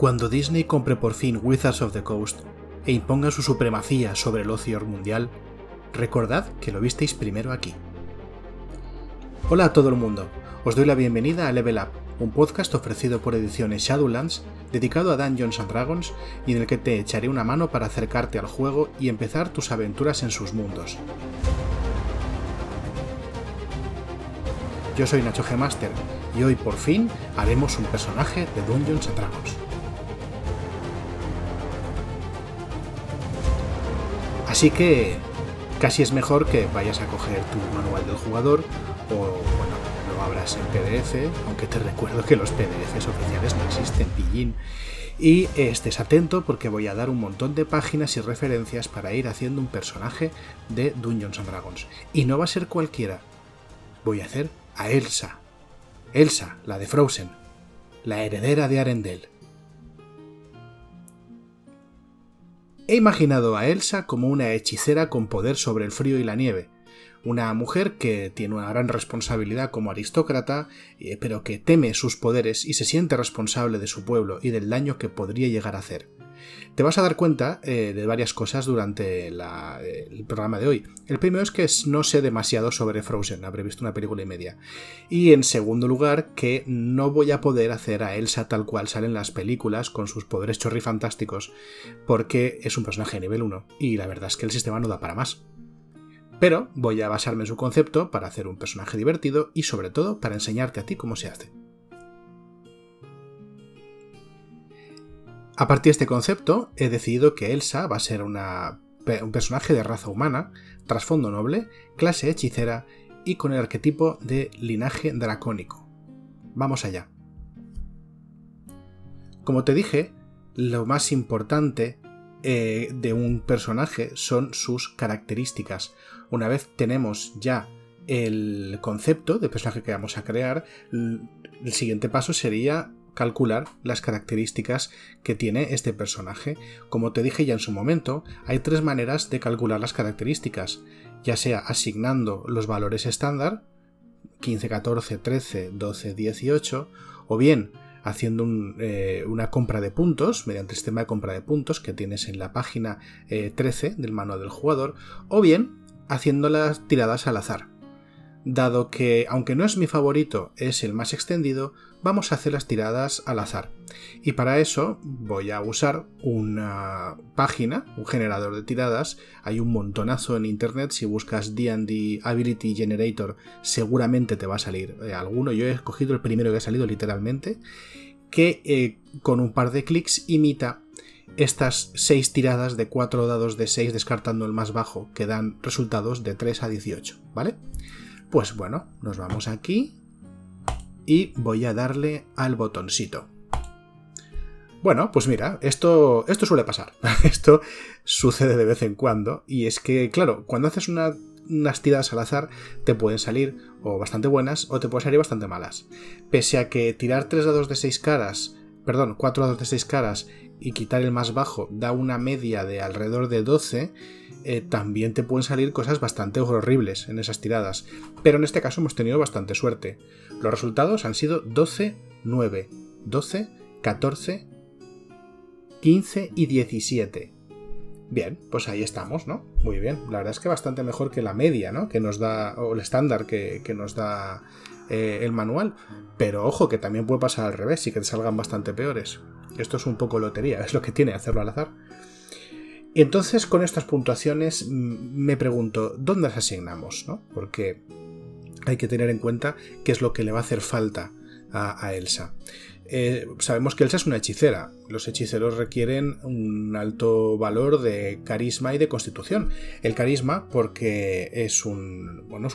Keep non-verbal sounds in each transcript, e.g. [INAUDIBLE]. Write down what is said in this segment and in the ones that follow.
Cuando Disney compre por fin Wizards of the Coast e imponga su supremacía sobre el ocio mundial, recordad que lo visteis primero aquí. Hola a todo el mundo, os doy la bienvenida a Level Up, un podcast ofrecido por ediciones Shadowlands dedicado a Dungeons and Dragons y en el que te echaré una mano para acercarte al juego y empezar tus aventuras en sus mundos. Yo soy Nacho G. Y hoy por fin haremos un personaje de Dungeons and Dragons. Así que casi es mejor que vayas a coger tu manual del jugador o bueno, lo abras en PDF, aunque te recuerdo que los PDFs oficiales no existen, pillín. Y estés atento porque voy a dar un montón de páginas y referencias para ir haciendo un personaje de Dungeons and Dragons. Y no va a ser cualquiera. Voy a hacer a Elsa. Elsa, la de Frozen, la heredera de Arendelle. He imaginado a Elsa como una hechicera con poder sobre el frío y la nieve, una mujer que tiene una gran responsabilidad como aristócrata, eh, pero que teme sus poderes y se siente responsable de su pueblo y del daño que podría llegar a hacer. Te vas a dar cuenta eh, de varias cosas durante el programa de hoy. El primero es que no sé demasiado sobre Frozen, habré visto una película y media. Y en segundo lugar, que no voy a poder hacer a Elsa tal cual salen las películas con sus poderes chorrifantásticos, porque es un personaje de nivel 1 y la verdad es que el sistema no da para más. Pero voy a basarme en su concepto para hacer un personaje divertido y sobre todo para enseñarte a ti cómo se hace. A partir de este concepto, he decidido que Elsa va a ser un personaje de raza humana, trasfondo noble, clase hechicera y con el arquetipo de linaje dracónico. Vamos allá. Como te dije, lo más importante eh, de un personaje son sus características. Una vez tenemos ya el concepto de personaje que vamos a crear, el siguiente paso sería calcular las características que tiene este personaje. Como te dije ya en su momento, hay tres maneras de calcular las características, ya sea asignando los valores estándar, 15, 14, 13, 12, 18, o bien haciendo eh, una compra de puntos mediante el sistema de compra de puntos que tienes en la página 13 eh, del manual del jugador, o bien haciendo las tiradas al azar. Dado que, aunque no es mi favorito, es el más extendido, vamos a hacer las tiradas al azar. Y para eso voy a usar una página, un generador de tiradas. Hay un montonazo en internet. Si buscas DD Ability Generator, seguramente te va a salir eh, alguno. Yo he escogido el primero que ha salido literalmente. Que eh, con un par de clics imita estas 6 tiradas de 4 dados de 6 descartando el más bajo que dan resultados de 3 a 18, ¿vale? Pues bueno, nos vamos aquí y voy a darle al botoncito. Bueno, pues mira, esto, esto suele pasar. [LAUGHS] esto sucede de vez en cuando. Y es que, claro, cuando haces unas tiradas al azar, te pueden salir o bastante buenas o te pueden salir bastante malas. Pese a que tirar 3 dados de 6 caras, perdón, 4 dados de 6 caras y quitar el más bajo da una media de alrededor de 12, eh, también te pueden salir cosas bastante horribles en esas tiradas. Pero en este caso hemos tenido bastante suerte. Los resultados han sido 12, 9, 12, 14, 15 y 17. Bien, pues ahí estamos, ¿no? Muy bien. La verdad es que bastante mejor que la media, ¿no? Que nos da, o el estándar que, nos da eh, el manual. Pero ojo, que también puede pasar al revés y que te salgan bastante peores. Esto es un poco lotería, es lo que tiene hacerlo al azar. Entonces con estas puntuaciones me pregunto, ¿dónde las asignamos? ¿no? Porque hay que tener en cuenta qué es lo que le va a hacer falta a, Elsa. Eh, sabemos que Elsa es una hechicera. Los hechiceros requieren un alto valor de carisma y de constitución. El carisma porque es su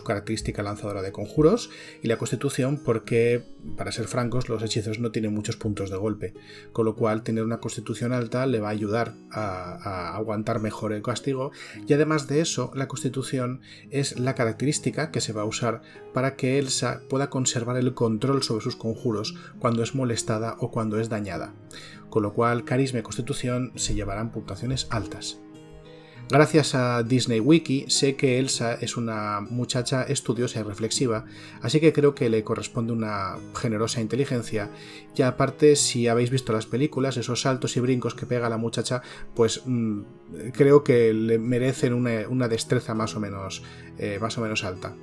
característica lanzadora de conjuros y la constitución porque, para ser francos, los hechizos no tienen muchos puntos de golpe. Con lo cual, tener una constitución alta le va a ayudar a aguantar mejor el castigo. Y además de eso, la constitución es la característica que se va a usar para que Elsa pueda conservar el control sobre sus conjuros cuando es molestada o cuando es dañada, con lo cual carisma y constitución se llevarán puntuaciones altas. Gracias a Disney Wiki sé que Elsa es una muchacha estudiosa y reflexiva, así que creo que le corresponde una generosa inteligencia. Y aparte, si habéis visto las películas, esos saltos y brincos que pega la muchacha, pues mm, creo que le merecen una, destreza más o menos, eh, más o menos alta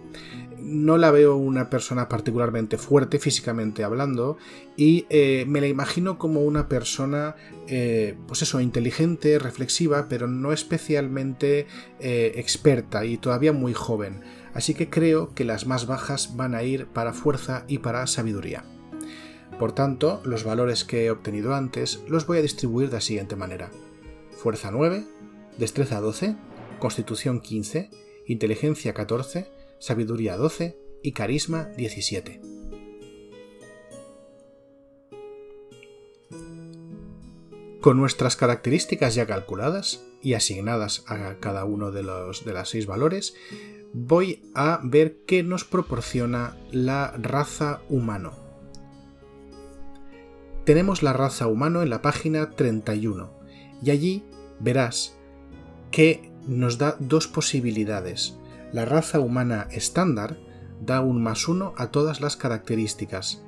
no la veo una persona particularmente fuerte físicamente hablando y eh, me la imagino como una persona, eh, pues eso, inteligente, reflexiva, pero no especialmente eh, experta y todavía muy joven. Así que creo que las más bajas van a ir para fuerza y para sabiduría. Por tanto, los valores que he obtenido antes los voy a distribuir de la siguiente manera. Fuerza 9, destreza 12, constitución 15, inteligencia 14, sabiduría 12 y carisma 17. Con nuestras características ya calculadas y asignadas a cada uno de los de las seis valores, voy a ver qué nos proporciona la raza humano. Tenemos la raza humano en la página 31 y allí verás que nos da dos posibilidades la raza humana estándar da un más uno a todas las características,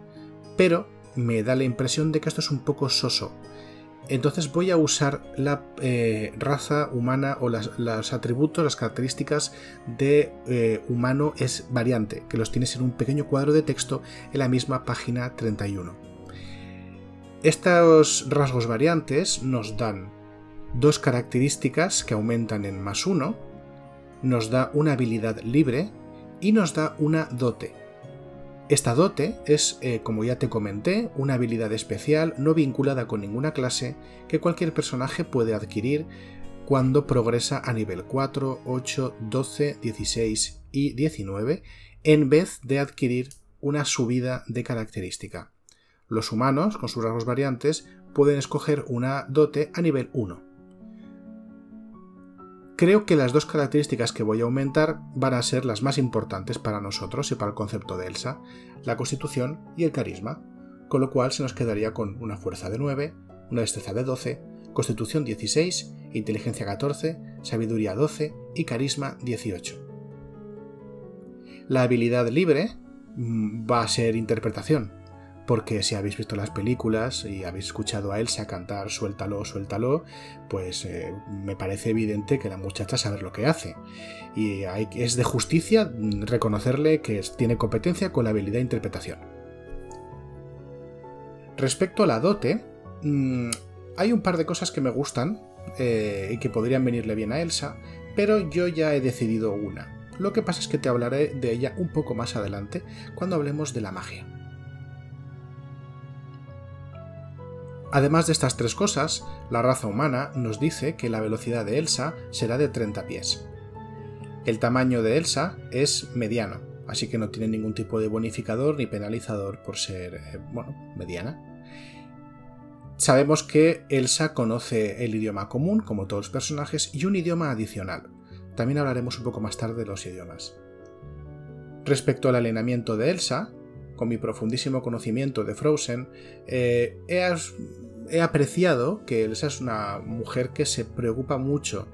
pero me da la impresión de que esto es un poco soso. Entonces voy a usar la eh, raza humana o los atributos, las características de eh, humano es variante, que los tienes en un pequeño cuadro de texto en la misma página 31. Estos rasgos variantes nos dan dos características que aumentan en más uno, nos da una habilidad libre y nos da una dote. Esta dote es, eh, como ya te comenté, una habilidad especial no vinculada con ninguna clase que cualquier personaje puede adquirir cuando progresa a nivel 4, 8, 12, 16 y 19 en vez de adquirir una subida de característica. Los humanos, con sus rasgos variantes, pueden escoger una dote a nivel 1. Creo que las dos características que voy a aumentar van a ser las más importantes para nosotros y para el concepto de Elsa, la constitución y el carisma, con lo cual se nos quedaría con una fuerza de 9, una destreza de 12, constitución 16, inteligencia 14, sabiduría 12 y carisma 18. La habilidad libre mm, va a ser interpretación, porque si habéis visto las películas y habéis escuchado a Elsa cantar Suéltalo, suéltalo, pues eh, me parece evidente que la muchacha sabe lo que hace. Y es de justicia reconocerle que tiene competencia con la habilidad de interpretación. Respecto a la dote, mm, hay un par de cosas que me gustan eh, y que podrían venirle bien a Elsa, pero yo ya he decidido una. Lo que pasa es que te hablaré de ella un poco más adelante cuando hablemos de la magia. Además de estas tres cosas, la raza humana nos dice que la velocidad de Elsa será de 30 pies. El tamaño de Elsa es mediano, así que no tiene ningún tipo de bonificador ni penalizador por ser, eh, bueno, mediana. Sabemos que Elsa conoce el idioma común, como todos los personajes, y un idioma adicional. También hablaremos un poco más tarde de los idiomas. Respecto al alineamiento de Elsa, con mi profundísimo conocimiento de Frozen, eh, he, apreciado que Elsa es una mujer que se preocupa mucho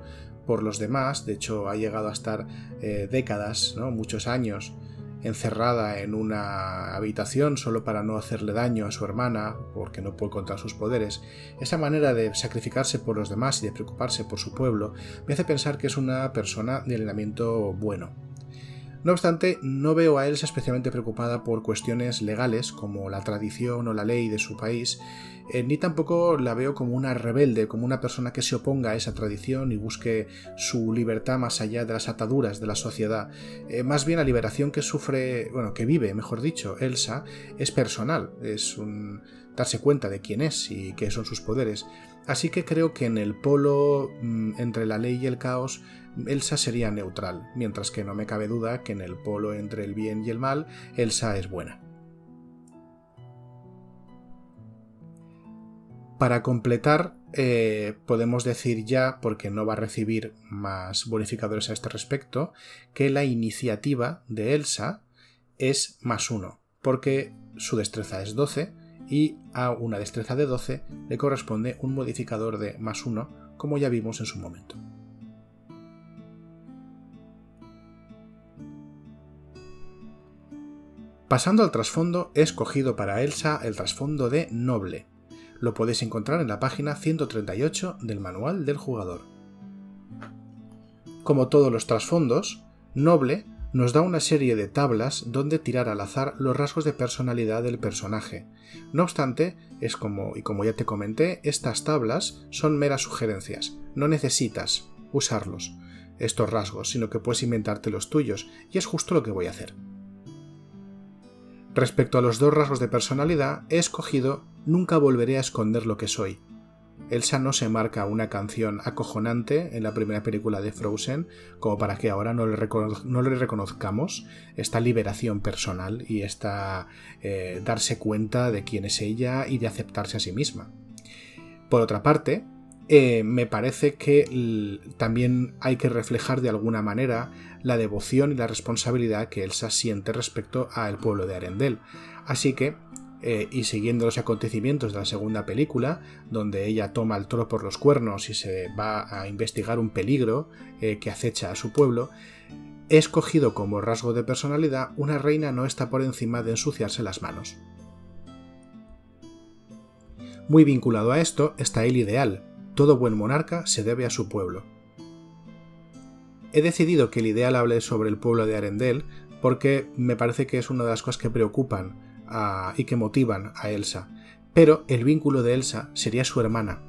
por los demás, de hecho ha llegado a estar eh, décadas, muchos años, encerrada en una habitación solo para no hacerle daño a su hermana, porque no puede contra sus poderes. Esa manera de sacrificarse por los demás y de preocuparse por su pueblo me hace pensar que es una persona de alineamiento bueno. No obstante, no veo a Elsa especialmente preocupada por cuestiones legales como la tradición o la ley de su país, eh, ni tampoco la veo como una rebelde, como una persona que se oponga a esa tradición y busque su libertad más allá de las ataduras de la sociedad. Eh, más bien la liberación que sufre, bueno, que vive, mejor dicho, Elsa, es personal, es un darse cuenta de quién es y qué son sus poderes. Así que creo que en el polo mm, entre la ley y el caos Elsa sería neutral, mientras que no me cabe duda que en el polo entre el bien y el mal, Elsa es buena. Para completar, eh, podemos decir ya, porque no va a recibir más bonificadores a este respecto, que la iniciativa de Elsa es más uno, porque su destreza es 12 y a una destreza de 12 le corresponde un modificador de más uno, como ya vimos en su momento. Pasando al trasfondo, he escogido para Elsa el trasfondo de Noble. Lo podéis encontrar en la página 138 del manual del jugador. Como todos los trasfondos, Noble nos da una serie de tablas donde tirar al azar los rasgos de personalidad del personaje. No obstante, es como, y como ya te comenté, estas tablas son meras sugerencias, no necesitas usarlos, estos rasgos, sino que puedes inventarte los tuyos, y es justo lo que voy a hacer. Respecto a los dos rasgos de personalidad, he escogido Nunca volveré a esconder lo que soy. Elsa no se marca una canción acojonante en la primera película de Frozen como para que ahora no le, reconozcamos esta liberación personal y esta eh, darse cuenta de quién es ella y de aceptarse a sí misma. Por otra parte, eh, me parece que también hay que reflejar de alguna manera la devoción y la responsabilidad que Elsa siente respecto al pueblo de Arendelle. Así que, eh, y siguiendo los acontecimientos de la segunda película, donde ella toma el toro por los cuernos y se va a investigar un peligro eh, que acecha a su pueblo, he escogido como rasgo de personalidad una reina no está por encima de ensuciarse las manos. Muy vinculado a esto está el ideal, todo buen monarca se debe a su pueblo. He decidido que el ideal hable sobre el pueblo de Arendelle porque me parece que es una de las cosas que preocupan y que motivan a Elsa, pero el vínculo de Elsa sería su hermana.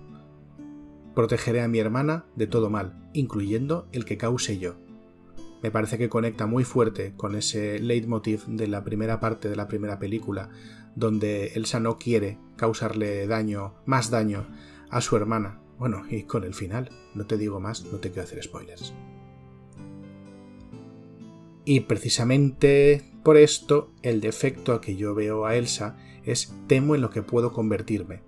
Protegeré a mi hermana de todo mal, incluyendo el que cause yo. Me parece que conecta muy fuerte con ese leitmotiv de la primera parte de la primera película, donde Elsa no quiere causarle daño, más daño, a su hermana, bueno, y con el final, no te digo más, no te quiero hacer spoilers. Y precisamente por esto, el defecto que yo veo a Elsa es temo en lo que puedo convertirme.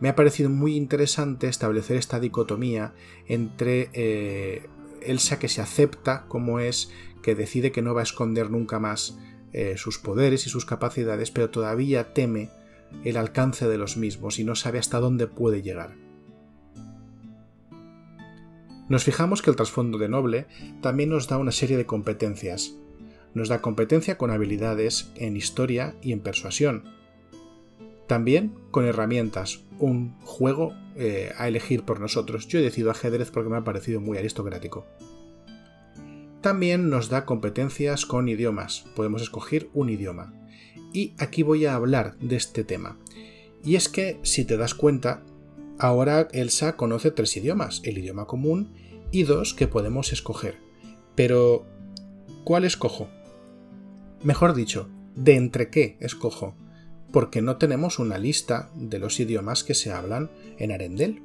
Me ha parecido muy interesante establecer esta dicotomía entre eh, Elsa que se acepta como es, que decide que no va a esconder nunca más eh, sus poderes y sus capacidades, pero todavía teme el alcance de los mismos y no sabe hasta dónde puede llegar. Nos fijamos que el trasfondo de Noble también nos da una serie de competencias. Nos da competencia con habilidades en historia y en persuasión. También con herramientas, un juego eh, a elegir por nosotros. Yo he decidido ajedrez porque me ha parecido muy aristocrático. También nos da competencias con idiomas. Podemos escoger un idioma. Y aquí voy a hablar de este tema. Y es que, si te das cuenta, Ahora Elsa conoce tres idiomas, el idioma común y dos que podemos escoger. Pero, ¿cuál escojo? Mejor dicho, ¿de entre qué escojo? Porque no tenemos una lista de los idiomas que se hablan en Arendelle,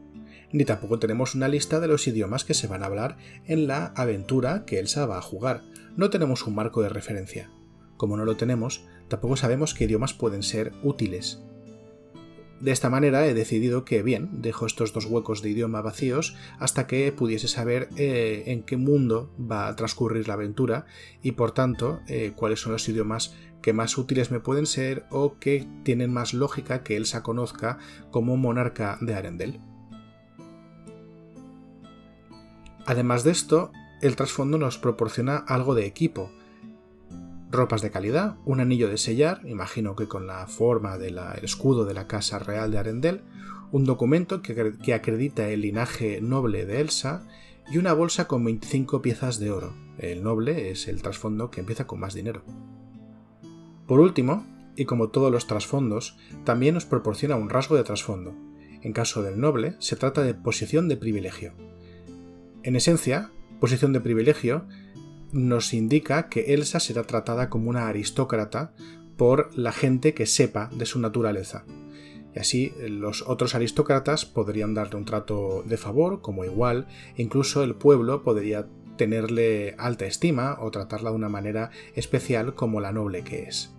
ni tampoco tenemos una lista de los idiomas que se van a hablar en la aventura que Elsa va a jugar. No tenemos un marco de referencia. Como no lo tenemos, tampoco sabemos qué idiomas pueden ser útiles. De esta manera he decidido que, bien, dejo estos dos huecos de idioma vacíos hasta que pudiese saber eh, en qué mundo va a transcurrir la aventura y, por tanto, eh, cuáles son los idiomas que más útiles me pueden ser o que tienen más lógica que Elsa conozca como monarca de Arendelle. Además de esto, el trasfondo nos proporciona algo de equipo, ropas de calidad, un anillo de sellar, imagino que con la forma del escudo de la Casa Real de Arendelle, un documento que, que, acredita el linaje noble de Elsa y una bolsa con 25 piezas de oro. El noble es el trasfondo que empieza con más dinero. Por último, y como todos los trasfondos, también nos proporciona un rasgo de trasfondo. En caso del noble, se trata de posición de privilegio. En esencia, posición de privilegio nos indica que Elsa será tratada como una aristócrata por la gente que sepa de su naturaleza. Y así los otros aristócratas podrían darle un trato de favor como igual, incluso el pueblo podría tenerle alta estima o tratarla de una manera especial como la noble que es.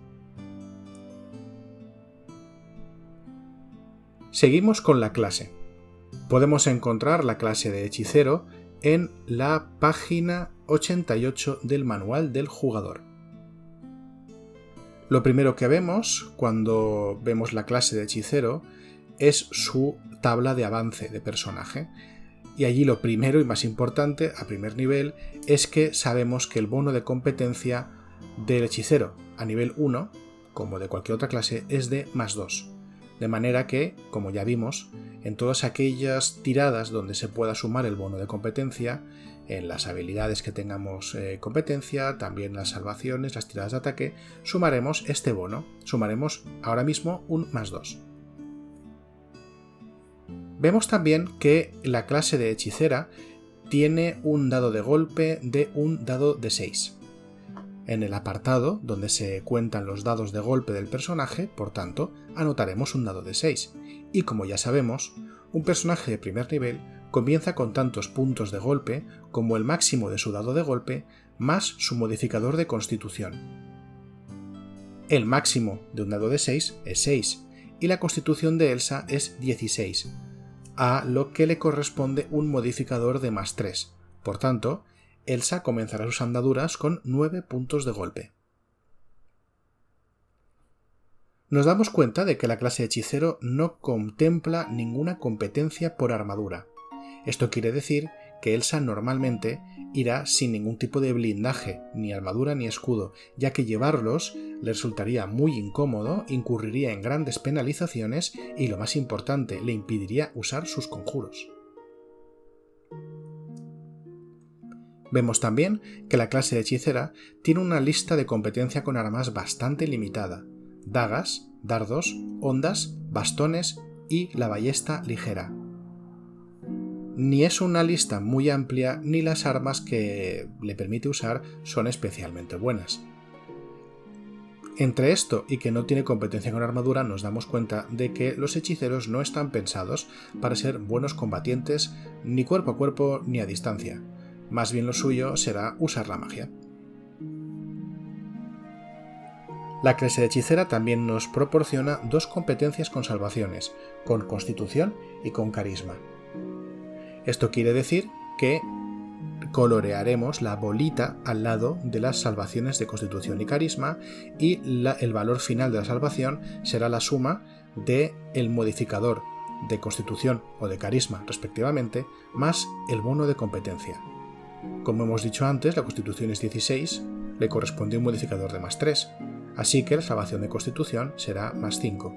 Seguimos con la clase. Podemos encontrar la clase de hechicero en la página 88 del manual del jugador. Lo primero que vemos cuando vemos la clase de hechicero es su tabla de avance de personaje. Y allí lo primero y más importante, a primer nivel, es que sabemos que el bono de competencia del hechicero a nivel 1 como de cualquier otra clase, es de más 2. De manera que, como ya vimos, en todas aquellas tiradas donde se pueda sumar el bono de competencia, en las habilidades que tengamos eh, competencia, también las salvaciones, las tiradas de ataque, sumaremos este bono. Sumaremos ahora mismo un más 2. Vemos también que la clase de hechicera tiene un dado de golpe de un dado de 6. En el apartado donde se cuentan los dados de golpe del personaje, por tanto, anotaremos un dado de 6. Y como ya sabemos, un personaje de primer nivel comienza con tantos puntos de golpe como el máximo de su dado de golpe más su modificador de constitución. El máximo de un dado de 6 es 6 y la constitución de Elsa es 16, a lo que le corresponde un modificador de más 3. Por tanto, Elsa comenzará sus andaduras con 9 puntos de golpe. Nos damos cuenta de que la clase hechicero no contempla ninguna competencia por armadura, esto quiere decir que Elsa normalmente irá sin ningún tipo de blindaje, ni armadura ni escudo, ya que llevarlos le resultaría muy incómodo, incurriría en grandes penalizaciones y lo más importante, le impediría usar sus conjuros. Vemos también que la clase de hechicera tiene una lista de competencia con armas bastante limitada, dagas, dardos, ondas, bastones y la ballesta ligera, ni es una lista muy amplia ni las armas que le permite usar son especialmente buenas. Entre esto y que no tiene competencia con armadura nos damos cuenta de que los hechiceros no están pensados para ser buenos combatientes ni cuerpo a cuerpo ni a distancia. Más bien lo suyo será usar la magia. La clase de hechicera también nos proporciona dos competencias con salvaciones, con constitución y con carisma. Esto quiere decir que colorearemos la bolita al lado de las salvaciones de constitución y carisma y el valor final de la salvación será la suma de el modificador de constitución o de carisma respectivamente más el bono de competencia. Como hemos dicho antes, la constitución es 16, le corresponde un modificador de más 3, así que la salvación de constitución será más 5.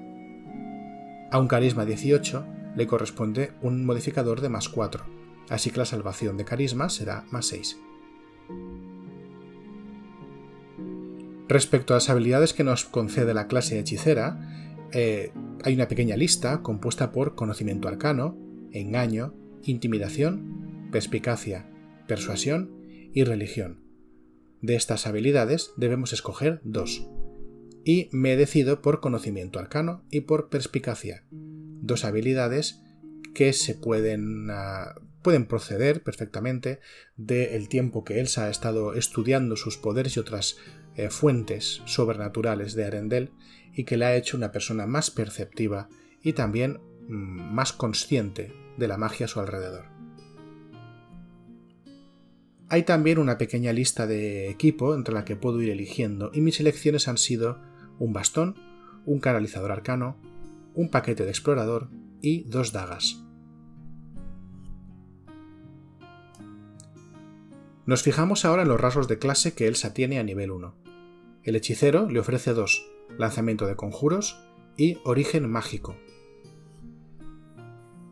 A un carisma 18 le corresponde un modificador de más 4, así que la salvación de carisma será más 6. Respecto a las habilidades que nos concede la clase hechicera, eh, hay una pequeña lista compuesta por conocimiento arcano, engaño, intimidación, perspicacia, persuasión y religión. De estas habilidades debemos escoger dos, y me decido por conocimiento arcano y por perspicacia, dos habilidades que se pueden, ah, pueden proceder perfectamente del tiempo que Elsa ha estado estudiando sus poderes y otras eh, fuentes sobrenaturales de Arendelle y que le ha hecho una persona más perceptiva y también mm, más consciente de la magia a su alrededor. Hay también una pequeña lista de equipo entre la que puedo ir eligiendo y mis elecciones han sido un bastón, un canalizador arcano, un paquete de explorador y dos dagas. Nos fijamos ahora en los rasgos de clase que Elsa tiene a nivel 1. El hechicero le ofrece dos, lanzamiento de conjuros y origen mágico.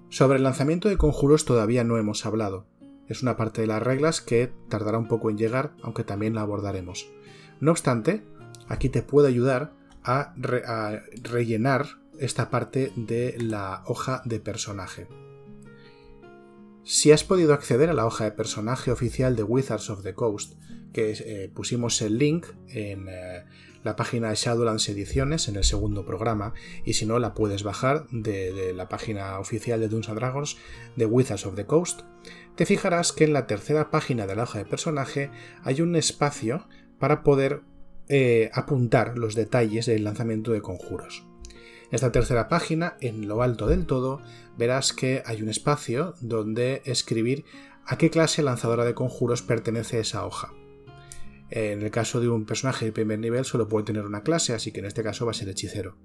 Sobre el lanzamiento de conjuros todavía no hemos hablado. Es una parte de las reglas que tardará un poco en llegar, aunque también la abordaremos. No obstante, aquí te puedo ayudar a, a rellenar esta parte de la hoja de personaje. Si has podido acceder a la hoja de personaje oficial de Wizards of the Coast, que eh, pusimos el link en eh, la página de Shadowlands Ediciones en el segundo programa, y si no, la puedes bajar de, la página oficial de Dungeons Dragons de Wizards of the Coast, te fijarás que en la tercera página de la hoja de personaje hay un espacio para poder eh, apuntar los detalles del lanzamiento de conjuros. Esta tercera página, en lo alto del todo, verás que hay un espacio donde escribir a qué clase lanzadora de conjuros pertenece esa hoja. En el caso de un personaje de primer nivel solo puede tener una clase, así que en este caso va a ser hechicero.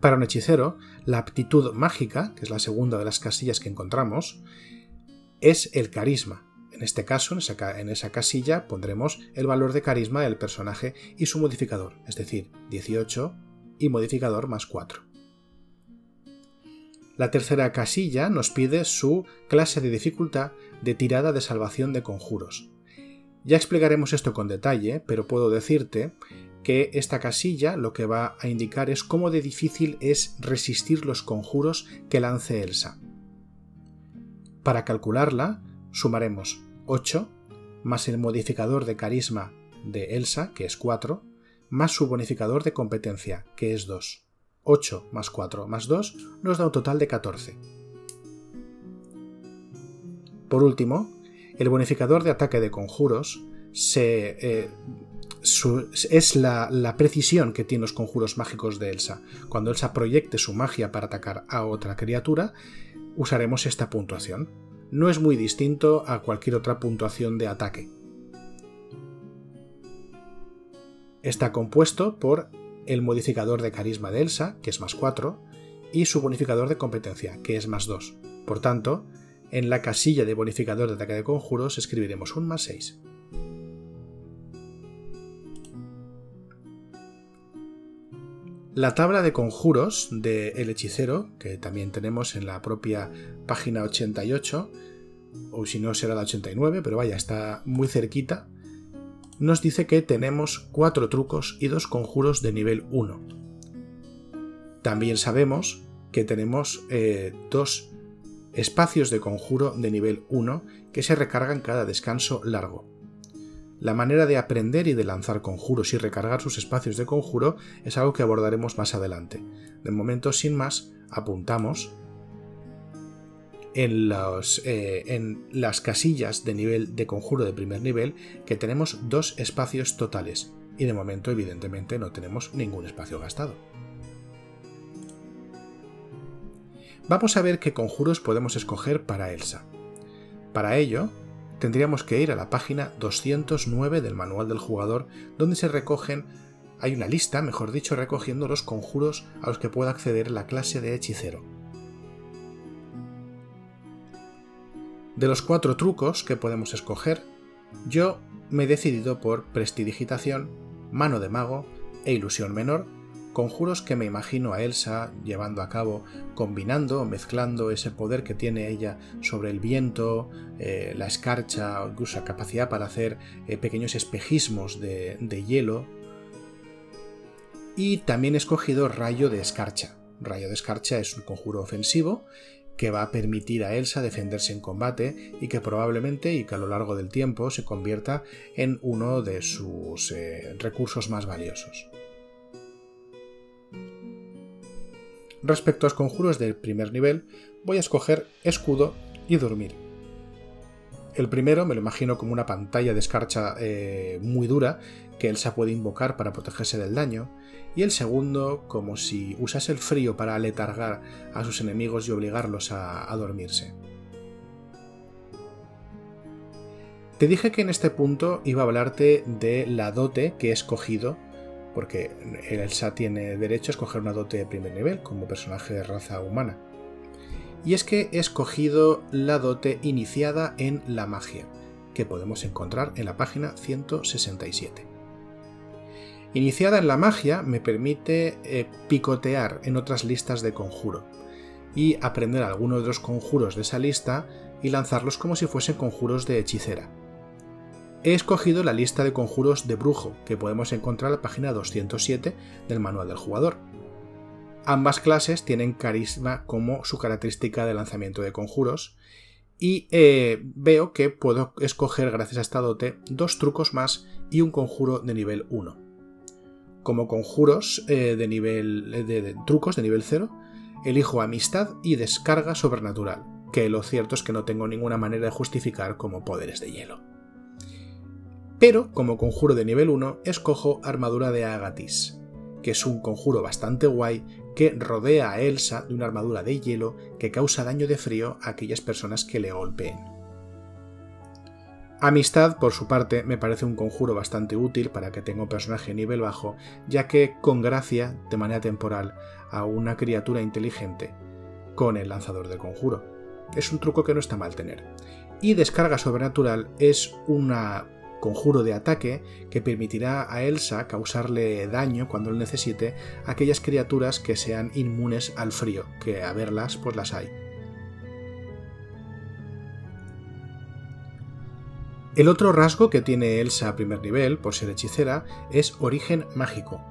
Para un hechicero, la aptitud mágica, que es la segunda de las casillas que encontramos, es el carisma. En este caso, en esa, en esa, casilla, pondremos el valor de carisma del personaje y su modificador, es decir, 18 y modificador más 4. La tercera casilla nos pide su clase de dificultad de tirada de salvación de conjuros. Ya explicaremos esto con detalle, pero puedo decirte que esta casilla lo que va a indicar es cómo de difícil es resistir los conjuros que lance Elsa. Para calcularla, sumaremos 8 más el modificador de carisma de Elsa, que es 4, más su bonificador de competencia, que es 2. 8 más 4 más 2 nos da un total de 14. Por último, el bonificador de ataque de conjuros eh, es la, la, precisión que tienen los conjuros mágicos de Elsa. Cuando Elsa proyecte su magia para atacar a otra criatura, usaremos esta puntuación. No es muy distinto a cualquier otra puntuación de ataque. Está compuesto por el modificador de carisma de Elsa, que es más 4, y su bonificador de competencia, que es más 2. Por tanto, en la casilla de bonificador de ataque de conjuros escribiremos un más 6. La tabla de conjuros de El Hechicero, que también tenemos en la propia página 88, o si no será la 89, pero vaya, está muy cerquita, nos dice que tenemos cuatro trucos y dos conjuros de nivel 1. También sabemos que tenemos eh, dos espacios de conjuro de nivel 1 que se recargan cada descanso largo. La manera de aprender y de lanzar conjuros y recargar sus espacios de conjuro es algo que abordaremos más adelante. De momento, sin más, apuntamos en, eh, en las casillas de nivel de conjuro de primer nivel que tenemos dos espacios totales y de momento evidentemente no tenemos ningún espacio gastado. Vamos a ver qué conjuros podemos escoger para Elsa. Para ello, tendríamos que ir a la página 209 del manual del jugador donde se recogen, hay una lista, mejor dicho, recogiendo los conjuros a los que pueda acceder la clase de hechicero. De los cuatro trucos que podemos escoger, yo me he decidido por prestidigitación, mano de mago e ilusión menor, conjuros que me imagino a Elsa llevando a cabo, combinando mezclando ese poder que tiene ella sobre el viento, eh, la escarcha incluso capacidad para hacer eh, pequeños espejismos de, de hielo. Y también he escogido rayo de escarcha. Rayo de escarcha es un conjuro ofensivo que va a permitir a Elsa defenderse en combate y que probablemente y que a lo largo del tiempo se convierta en uno de sus eh, recursos más valiosos. Respecto a los conjuros del primer nivel, voy a escoger escudo y dormir. El primero me lo imagino como una pantalla de escarcha eh, muy dura que Elsa puede invocar para protegerse del daño, y el segundo como si usase el frío para aletargar a sus enemigos y obligarlos a, dormirse. Te dije que en este punto iba a hablarte de la dote que he escogido, porque Elsa tiene derecho a escoger una dote de primer nivel como personaje de raza humana. Y es que he escogido la dote iniciada en la magia, que podemos encontrar en la página 167. Iniciada en la magia me permite eh, picotear en otras listas de conjuro y aprender algunos de los conjuros de esa lista y lanzarlos como si fuesen conjuros de hechicera. He escogido la lista de conjuros de brujo que podemos encontrar en la página 207 del manual del jugador. Ambas clases tienen carisma como su característica de lanzamiento de conjuros y eh, veo que puedo escoger gracias a esta dote dos trucos más y un conjuro de nivel 1 como conjuros eh, de nivel de, trucos de nivel 0, elijo amistad y descarga sobrenatural, que lo cierto es que no tengo ninguna manera de justificar como poderes de hielo. Pero como conjuro de nivel 1 escojo armadura de Agatis, que es un conjuro bastante guay que rodea a Elsa de una armadura de hielo que causa daño de frío a aquellas personas que le golpeen. Amistad, por su parte, me parece un conjuro bastante útil para que tenga un personaje nivel bajo, ya que con gracia, de manera temporal, a una criatura inteligente con el lanzador de conjuro. es un truco que no está mal tener. Y descarga sobrenatural es un conjuro de ataque que permitirá a Elsa causarle daño cuando lo necesite a aquellas criaturas que sean inmunes al frío, que a verlas pues las hay. El otro rasgo que tiene Elsa a primer nivel, por ser hechicera, es origen mágico.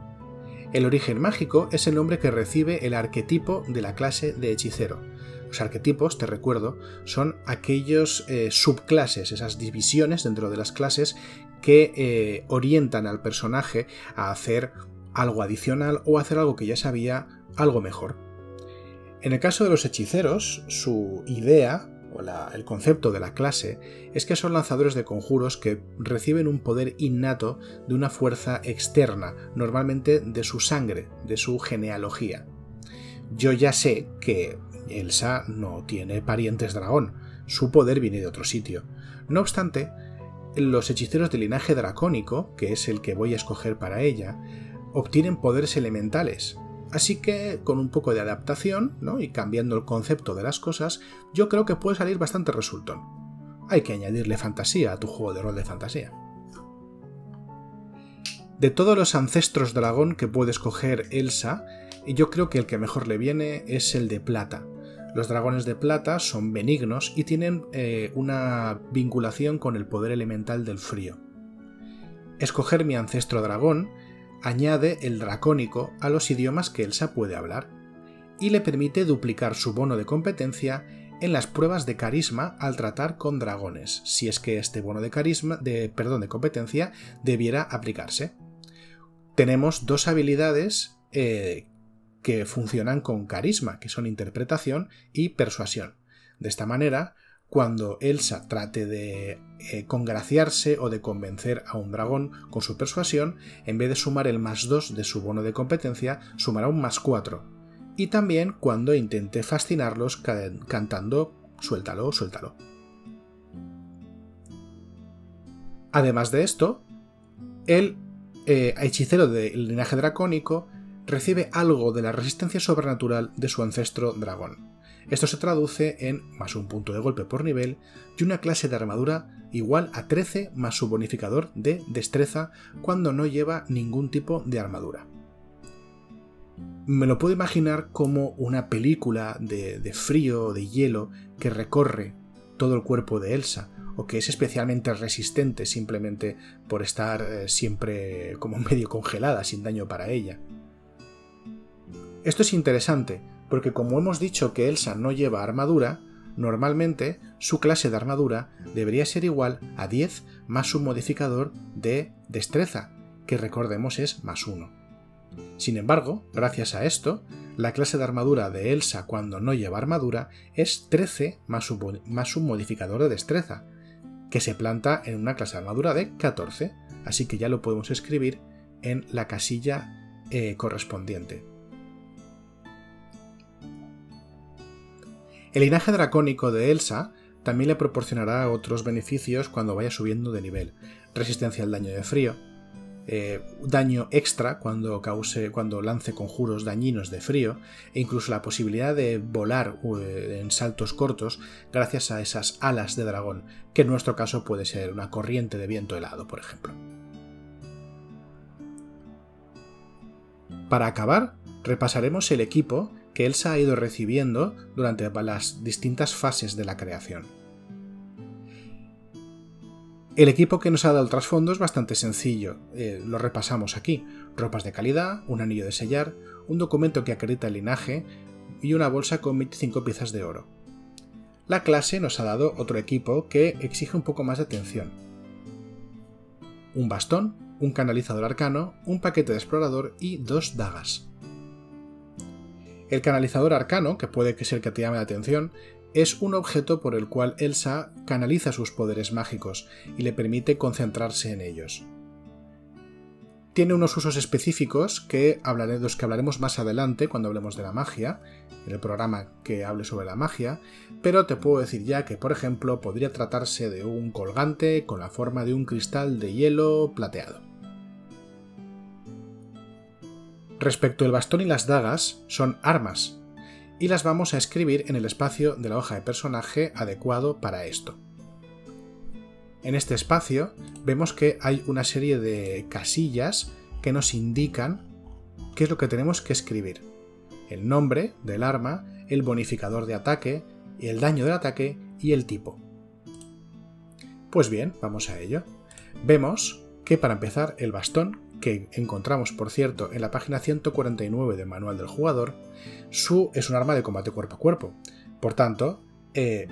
El origen mágico es el nombre que recibe el arquetipo de la clase de hechicero. Los arquetipos, te recuerdo, son aquellos eh, subclases, esas divisiones dentro de las clases que eh, orientan al personaje a hacer algo adicional o hacer algo que ya sabía, algo mejor. En el caso de los hechiceros, su idea el concepto de la clase es que son lanzadores de conjuros que reciben un poder innato de una fuerza externa, normalmente de su sangre, de su genealogía. Yo ya sé que Elsa no tiene parientes dragón, su poder viene de otro sitio. No obstante, los hechiceros de linaje dracónico, que es el que voy a escoger para ella, obtienen poderes elementales, Así que con un poco de adaptación ¿no? y cambiando el concepto de las cosas, yo creo que puede salir bastante resultón. Hay que añadirle fantasía a tu juego de rol de fantasía. De todos los ancestros dragón que puede escoger Elsa, yo creo que el que mejor le viene es el de plata. Los dragones de plata son benignos y tienen eh, una vinculación con el poder elemental del frío. Escoger mi ancestro dragón añade el dracónico a los idiomas que Elsa puede hablar y le permite duplicar su bono de competencia en las pruebas de carisma al tratar con dragones, si es que este bono de carisma, de, perdón, de competencia debiera aplicarse. Tenemos dos habilidades eh, que funcionan con carisma, que son interpretación y persuasión. De esta manera, cuando Elsa trate de eh, congraciarse o de convencer a un dragón con su persuasión, en vez de sumar el más 2 de su bono de competencia, sumará un más 4. Y también cuando intente fascinarlos cantando suéltalo, suéltalo. Además de esto, el eh, hechicero del linaje dracónico recibe algo de la resistencia sobrenatural de su ancestro dragón. Esto se traduce en más un punto de golpe por nivel y una clase de armadura igual a 13 más su bonificador de destreza cuando no lleva ningún tipo de armadura. Me lo puedo imaginar como una película de, frío o de hielo que recorre todo el cuerpo de Elsa, o que es especialmente resistente simplemente por estar eh, siempre como [LAUGHS] medio congelada, sin daño para ella. Esto es interesante, porque como hemos dicho que Elsa no lleva armadura, normalmente su clase de armadura debería ser igual a 10 más su modificador de destreza, que recordemos es más 1. Sin embargo, gracias a esto, la clase de armadura de Elsa cuando no lleva armadura es 13 más su, más modificador de destreza, que se planta en una clase de armadura de 14, así que ya lo podemos escribir en la casilla eh, correspondiente. El linaje dracónico de Elsa también le proporcionará otros beneficios cuando vaya subiendo de nivel. Resistencia al daño de frío, eh, daño extra cuando, cuando lance conjuros dañinos de frío e incluso la posibilidad de volar eh, en saltos cortos gracias a esas alas de dragón, que en nuestro caso puede ser una corriente de viento helado, por ejemplo. Para acabar, repasaremos el equipo que Elsa ha ido recibiendo durante las distintas fases de la creación. El equipo que nos ha dado el trasfondo es bastante sencillo, eh, lo repasamos aquí. Ropas de calidad, un anillo de sellar, un documento que acredita el linaje y una bolsa con 25 piezas de oro. La clase nos ha dado otro equipo que exige un poco más de atención. Un bastón, un canalizador arcano, un paquete de explorador y dos dagas. El canalizador arcano, que puede que sea el que te llame la atención, es un objeto por el cual Elsa canaliza sus poderes mágicos y le permite concentrarse en ellos. Tiene unos usos específicos que los que hablaremos más adelante cuando hablemos de la magia, en el programa que hable sobre la magia, pero te puedo decir ya que, por ejemplo, podría tratarse de un colgante con la forma de un cristal de hielo plateado. Respecto al bastón y las dagas, son armas, y las vamos a escribir en el espacio de la hoja de personaje adecuado para esto. En este espacio vemos que hay una serie de casillas que nos indican qué es lo que tenemos que escribir. El nombre del arma, el bonificador de ataque, el daño del ataque y el tipo. Pues bien, vamos a ello. Vemos que para empezar el bastón, que encontramos por cierto en la página 149 del manual del jugador, su es un arma de combate cuerpo a cuerpo. Por tanto, eh,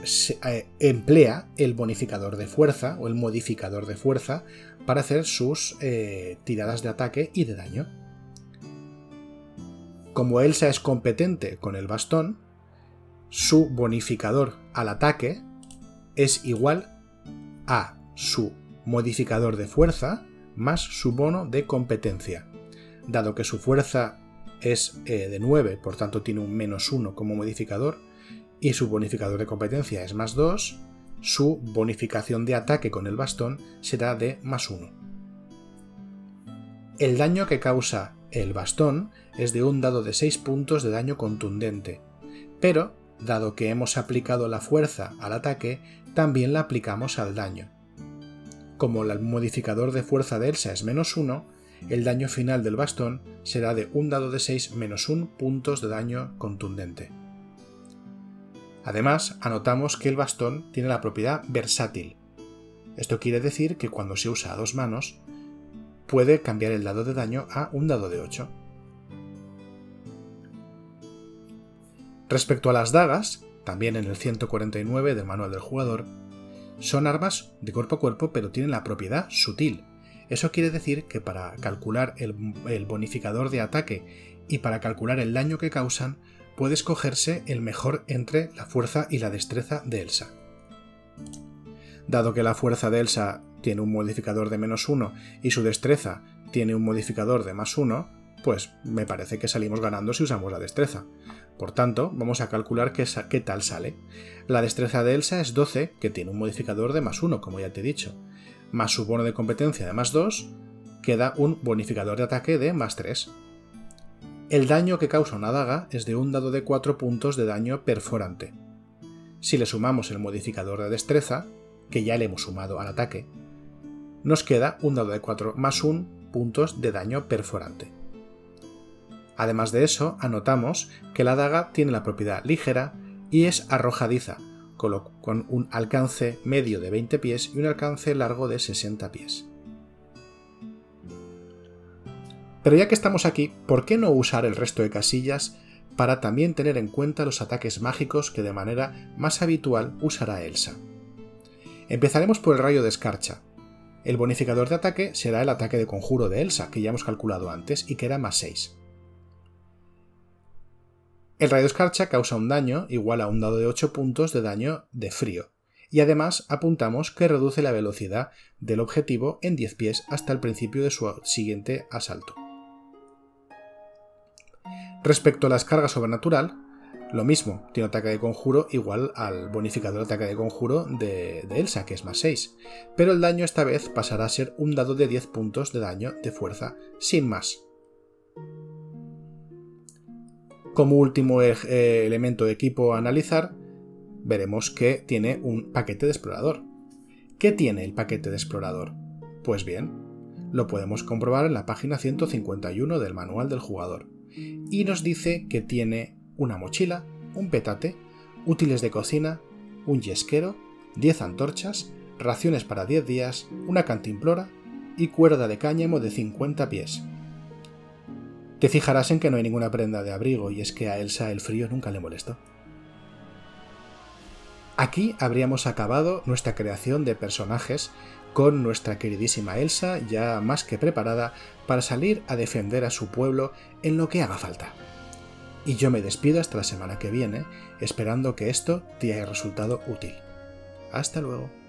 eh, emplea el bonificador de fuerza o el modificador de fuerza para hacer sus eh, tiradas de ataque y de daño. Como Elsa es competente con el bastón, su bonificador al ataque es igual a su modificador de fuerza más su bono de competencia. Dado que su fuerza es de 9, por tanto tiene un menos 1 como modificador, y su bonificador de competencia es más 2, su bonificación de ataque con el bastón será de más 1. El daño que causa el bastón es de un dado de 6 puntos de daño contundente, pero, dado que hemos aplicado la fuerza al ataque, también la aplicamos al daño. Como el modificador de fuerza de Elsa es menos 1, el daño final del bastón será de un dado de 6 menos 1 puntos de daño contundente. Además, anotamos que el bastón tiene la propiedad versátil. Esto quiere decir que cuando se usa a dos manos, puede cambiar el dado de daño a un dado de 8. Respecto a las dagas, también en el 149 del manual del jugador, son armas de cuerpo a cuerpo pero tienen la propiedad sutil. Eso quiere decir que para calcular el, bonificador de ataque y para calcular el daño que causan, puede escogerse el mejor entre la fuerza y la destreza de Elsa. Dado que la fuerza de Elsa tiene un modificador de menos 1 y su destreza tiene un modificador de más 1, pues me parece que salimos ganando si usamos la destreza. Por tanto, vamos a calcular qué, tal sale. La destreza de Elsa es 12, que tiene un modificador de más 1, como ya te he dicho, más su bono de competencia de más 2, queda un bonificador de ataque de más 3. El daño que causa una daga es de un dado de 4 puntos de daño perforante. Si le sumamos el modificador de destreza, que ya le hemos sumado al ataque, nos queda un dado de 4 más 1 puntos de daño perforante. Además de eso, anotamos que la daga tiene la propiedad ligera y es arrojadiza, con un alcance medio de 20 pies y un alcance largo de 60 pies. Pero ya que estamos aquí, ¿por qué no usar el resto de casillas para también tener en cuenta los ataques mágicos que de manera más habitual usará Elsa? Empezaremos por el rayo de escarcha. El bonificador de ataque será el ataque de conjuro de Elsa, que ya hemos calculado antes y que era más 6. El rayo de escarcha causa un daño igual a un dado de 8 puntos de daño de frío, y además apuntamos que reduce la velocidad del objetivo en 10 pies hasta el principio de su siguiente asalto. Respecto a la carga sobrenatural, lo mismo, tiene ataque de conjuro igual al bonificador de ataque de conjuro de, Elsa, que es más 6, pero el daño esta vez pasará a ser un dado de 10 puntos de daño de fuerza, sin más. Como último eh, elemento de equipo a analizar, veremos que tiene un paquete de explorador. ¿Qué tiene el paquete de explorador? Pues bien, lo podemos comprobar en la página 151 del manual del jugador y nos dice que tiene una mochila, un petate, útiles de cocina, un yesquero, 10 antorchas, raciones para 10 días, una cantimplora y cuerda de cáñamo de 50 pies. Te fijarás en que no hay ninguna prenda de abrigo y es que a Elsa el frío nunca le molestó. Aquí habríamos acabado nuestra creación de personajes con nuestra queridísima Elsa ya más que preparada para salir a defender a su pueblo en lo que haga falta. Y yo me despido hasta la semana que viene, esperando que esto te haya resultado útil. Hasta luego.